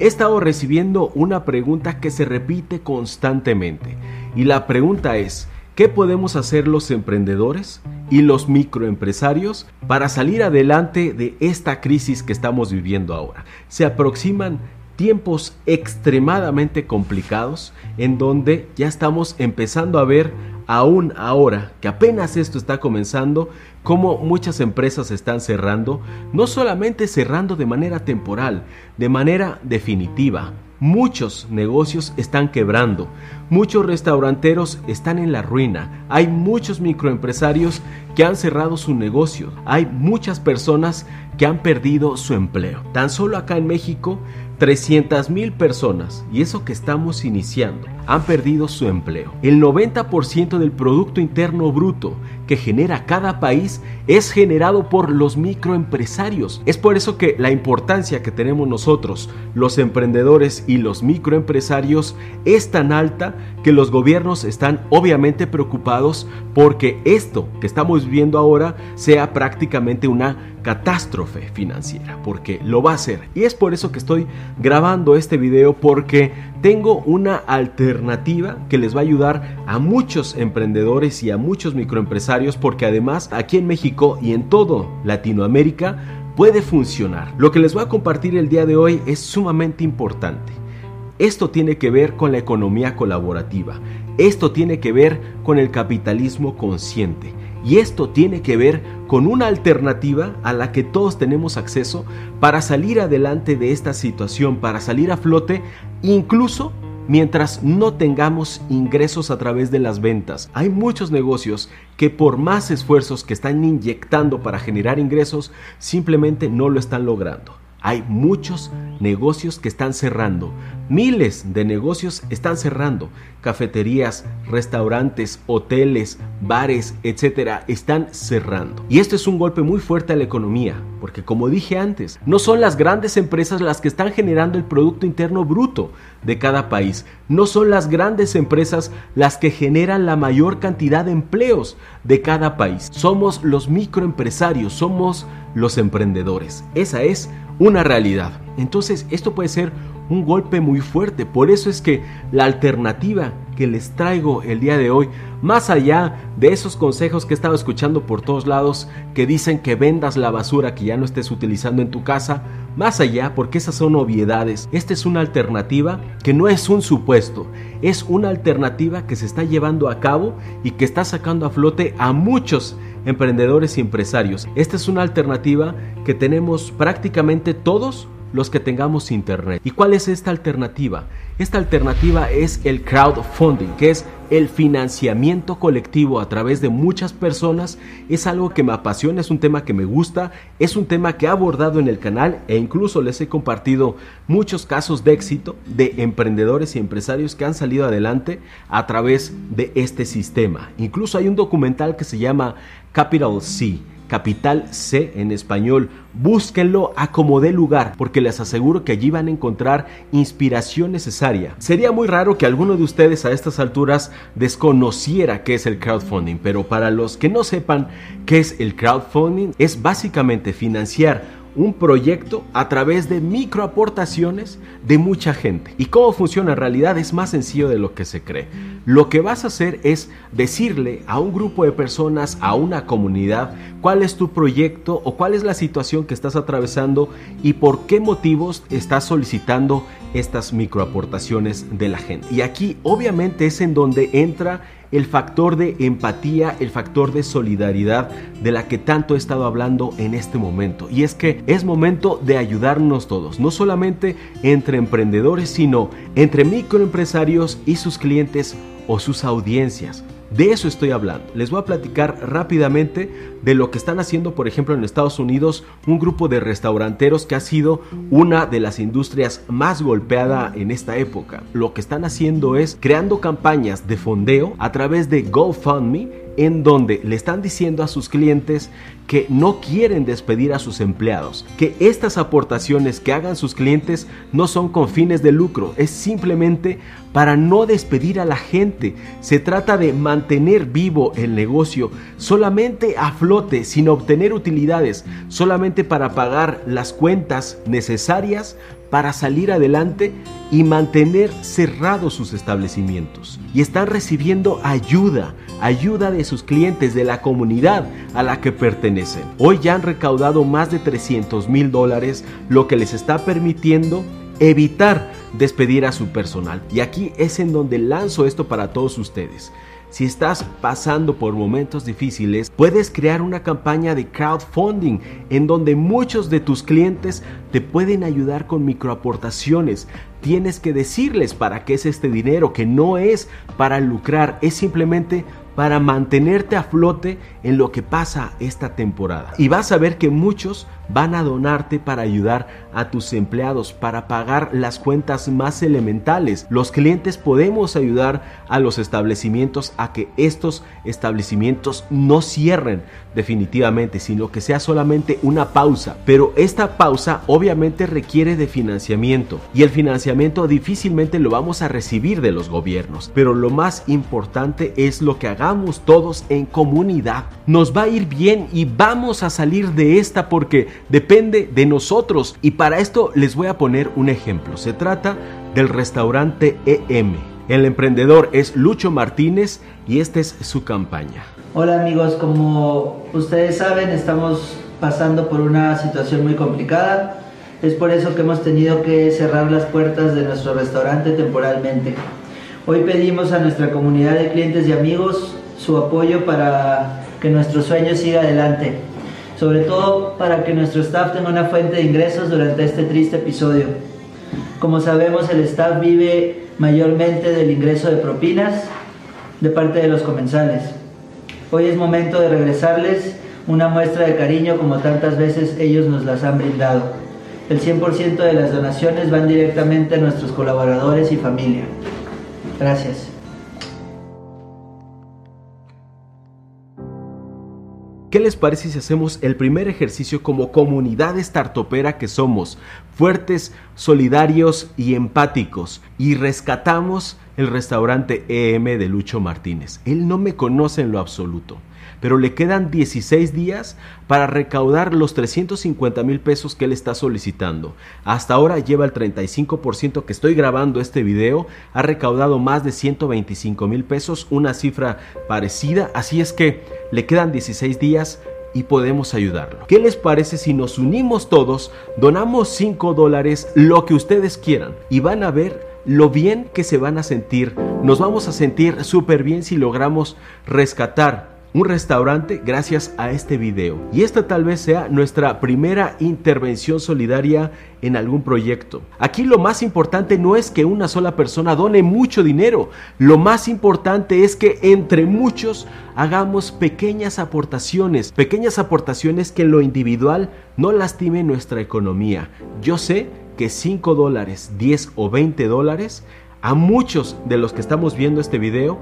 he estado recibiendo una pregunta que se repite constantemente. Y la pregunta es, ¿qué podemos hacer los emprendedores y los microempresarios para salir adelante de esta crisis que estamos viviendo ahora? Se aproximan tiempos extremadamente complicados en donde ya estamos empezando a ver aún ahora que apenas esto está comenzando, como muchas empresas están cerrando, no solamente cerrando de manera temporal, de manera definitiva. Muchos negocios están quebrando, muchos restauranteros están en la ruina, hay muchos microempresarios que han cerrado su negocio, hay muchas personas que han perdido su empleo. Tan solo acá en México 300 mil personas, y eso que estamos iniciando, han perdido su empleo. El 90% del Producto Interno Bruto que genera cada país es generado por los microempresarios. Es por eso que la importancia que tenemos nosotros, los emprendedores y los microempresarios, es tan alta que los gobiernos están obviamente preocupados porque esto que estamos viviendo ahora sea prácticamente una catástrofe financiera, porque lo va a ser. Y es por eso que estoy grabando este video, porque tengo una alternativa que les va a ayudar a muchos emprendedores y a muchos microempresarios, porque además aquí en México y en todo Latinoamérica puede funcionar. Lo que les voy a compartir el día de hoy es sumamente importante. Esto tiene que ver con la economía colaborativa. Esto tiene que ver con el capitalismo consciente. Y esto tiene que ver con una alternativa a la que todos tenemos acceso para salir adelante de esta situación, para salir a flote, incluso mientras no tengamos ingresos a través de las ventas. Hay muchos negocios que por más esfuerzos que están inyectando para generar ingresos, simplemente no lo están logrando. Hay muchos negocios que están cerrando. Miles de negocios están cerrando. Cafeterías, restaurantes, hoteles, bares, etcétera, están cerrando. Y esto es un golpe muy fuerte a la economía, porque como dije antes, no son las grandes empresas las que están generando el Producto Interno Bruto de cada país. No son las grandes empresas las que generan la mayor cantidad de empleos de cada país. Somos los microempresarios, somos los emprendedores. Esa es una realidad. Entonces esto puede ser un golpe muy fuerte. Por eso es que la alternativa que les traigo el día de hoy, más allá de esos consejos que he estado escuchando por todos lados que dicen que vendas la basura que ya no estés utilizando en tu casa, más allá porque esas son obviedades, esta es una alternativa que no es un supuesto, es una alternativa que se está llevando a cabo y que está sacando a flote a muchos emprendedores y empresarios. Esta es una alternativa que tenemos prácticamente todos los que tengamos internet. ¿Y cuál es esta alternativa? Esta alternativa es el crowdfunding, que es el financiamiento colectivo a través de muchas personas. Es algo que me apasiona, es un tema que me gusta, es un tema que he abordado en el canal e incluso les he compartido muchos casos de éxito de emprendedores y empresarios que han salido adelante a través de este sistema. Incluso hay un documental que se llama Capital C Capital C en español. Búsquenlo a como dé lugar, porque les aseguro que allí van a encontrar inspiración necesaria. Sería muy raro que alguno de ustedes a estas alturas desconociera qué es el crowdfunding, pero para los que no sepan qué es el crowdfunding, es básicamente financiar un proyecto a través de microaportaciones de mucha gente. ¿Y cómo funciona en realidad? Es más sencillo de lo que se cree. Lo que vas a hacer es decirle a un grupo de personas, a una comunidad, cuál es tu proyecto o cuál es la situación que estás atravesando y por qué motivos estás solicitando estas microaportaciones de la gente. Y aquí obviamente es en donde entra el factor de empatía, el factor de solidaridad de la que tanto he estado hablando en este momento. Y es que es momento de ayudarnos todos, no solamente entre emprendedores, sino entre microempresarios y sus clientes o sus audiencias. De eso estoy hablando. Les voy a platicar rápidamente de lo que están haciendo, por ejemplo, en Estados Unidos, un grupo de restauranteros que ha sido una de las industrias más golpeada en esta época. Lo que están haciendo es creando campañas de fondeo a través de GoFundMe en donde le están diciendo a sus clientes que no quieren despedir a sus empleados, que estas aportaciones que hagan sus clientes no son con fines de lucro, es simplemente para no despedir a la gente. Se trata de mantener vivo el negocio solamente a flote, sin obtener utilidades, solamente para pagar las cuentas necesarias para salir adelante y mantener cerrados sus establecimientos. Y están recibiendo ayuda, ayuda de sus clientes, de la comunidad a la que pertenecen. Hoy ya han recaudado más de 300 mil dólares, lo que les está permitiendo evitar despedir a su personal. Y aquí es en donde lanzo esto para todos ustedes. Si estás pasando por momentos difíciles, puedes crear una campaña de crowdfunding en donde muchos de tus clientes te pueden ayudar con microaportaciones. Tienes que decirles para qué es este dinero, que no es para lucrar, es simplemente para mantenerte a flote en lo que pasa esta temporada. Y vas a ver que muchos van a donarte para ayudar a tus empleados, para pagar las cuentas más elementales. Los clientes podemos ayudar a los establecimientos a que estos establecimientos no cierren definitivamente, sino que sea solamente una pausa. Pero esta pausa obviamente requiere de financiamiento y el financiamiento difícilmente lo vamos a recibir de los gobiernos. Pero lo más importante es lo que hagamos todos en comunidad. Nos va a ir bien y vamos a salir de esta porque depende de nosotros. Y para esto les voy a poner un ejemplo. Se trata del restaurante EM. El emprendedor es Lucho Martínez y esta es su campaña. Hola amigos, como ustedes saben estamos pasando por una situación muy complicada. Es por eso que hemos tenido que cerrar las puertas de nuestro restaurante temporalmente. Hoy pedimos a nuestra comunidad de clientes y amigos su apoyo para que nuestro sueño siga adelante sobre todo para que nuestro staff tenga una fuente de ingresos durante este triste episodio. Como sabemos, el staff vive mayormente del ingreso de propinas de parte de los comensales. Hoy es momento de regresarles una muestra de cariño como tantas veces ellos nos las han brindado. El 100% de las donaciones van directamente a nuestros colaboradores y familia. Gracias. ¿Qué les parece si hacemos el primer ejercicio como comunidad startupera que somos, fuertes, solidarios y empáticos, y rescatamos el restaurante EM de Lucho Martínez? Él no me conoce en lo absoluto pero le quedan 16 días para recaudar los 350 mil pesos que él está solicitando. Hasta ahora lleva el 35% que estoy grabando este video, ha recaudado más de 125 mil pesos, una cifra parecida, así es que le quedan 16 días y podemos ayudarlo. ¿Qué les parece si nos unimos todos, donamos 5 dólares, lo que ustedes quieran, y van a ver lo bien que se van a sentir? Nos vamos a sentir súper bien si logramos rescatar un restaurante gracias a este video. Y esta tal vez sea nuestra primera intervención solidaria en algún proyecto. Aquí lo más importante no es que una sola persona done mucho dinero, lo más importante es que entre muchos hagamos pequeñas aportaciones, pequeñas aportaciones que en lo individual no lastimen nuestra economía. Yo sé que 5 dólares, 10 o 20 dólares, a muchos de los que estamos viendo este video,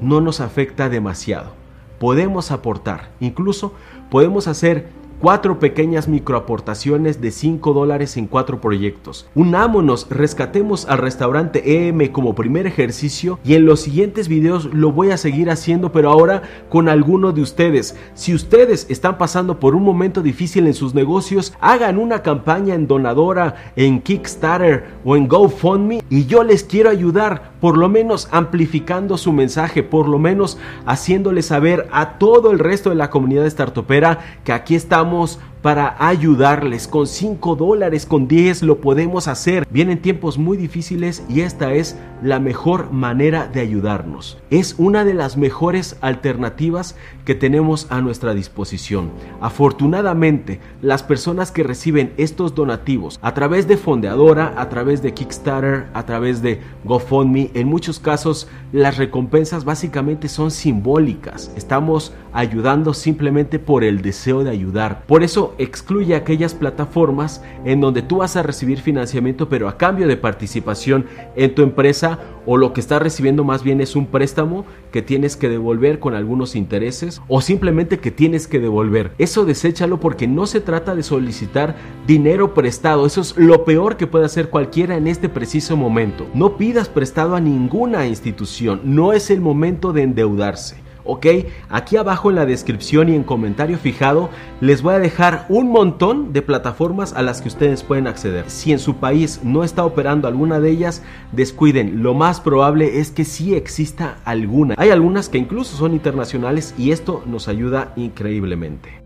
no nos afecta demasiado podemos aportar. Incluso podemos hacer cuatro pequeñas microaportaciones de 5 dólares en cuatro proyectos. Unámonos, rescatemos al restaurante EM como primer ejercicio y en los siguientes videos lo voy a seguir haciendo, pero ahora con alguno de ustedes. Si ustedes están pasando por un momento difícil en sus negocios, hagan una campaña en Donadora, en Kickstarter o en GoFundMe y yo les quiero ayudar, por lo menos amplificando su mensaje, por lo menos haciéndole saber a todo el resto de la comunidad startupera que aquí estamos para ayudarles. Con 5 dólares, con 10 lo podemos hacer. Vienen tiempos muy difíciles y esta es la mejor manera de ayudarnos. Es una de las mejores alternativas que tenemos a nuestra disposición. Afortunadamente, las personas que reciben estos donativos a través de Fondeadora, a través de Kickstarter, a través de GoFundMe, en muchos casos las recompensas básicamente son simbólicas. Estamos ayudando simplemente por el deseo de ayudar. Por eso excluye aquellas plataformas en donde tú vas a recibir financiamiento pero a cambio de participación en tu empresa o lo que estás recibiendo más bien es un préstamo que tienes que devolver con algunos intereses o simplemente que tienes que devolver. Eso deséchalo porque no se trata de solicitar dinero prestado. Eso es lo peor que puede hacer cualquiera en este preciso momento. No pidas prestado a ninguna institución. No es el momento de endeudarse. ¿Ok? Aquí abajo en la descripción y en comentario fijado les voy a dejar un montón de plataformas a las que ustedes pueden acceder. Si en su país no está operando alguna de ellas, descuiden, lo más probable es que sí exista alguna. Hay algunas que incluso son internacionales y esto nos ayuda increíblemente.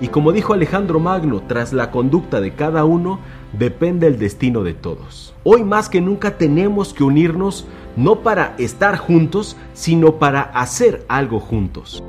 Y como dijo Alejandro Magno, tras la conducta de cada uno depende el destino de todos. Hoy más que nunca tenemos que unirnos no para estar juntos, sino para hacer algo juntos.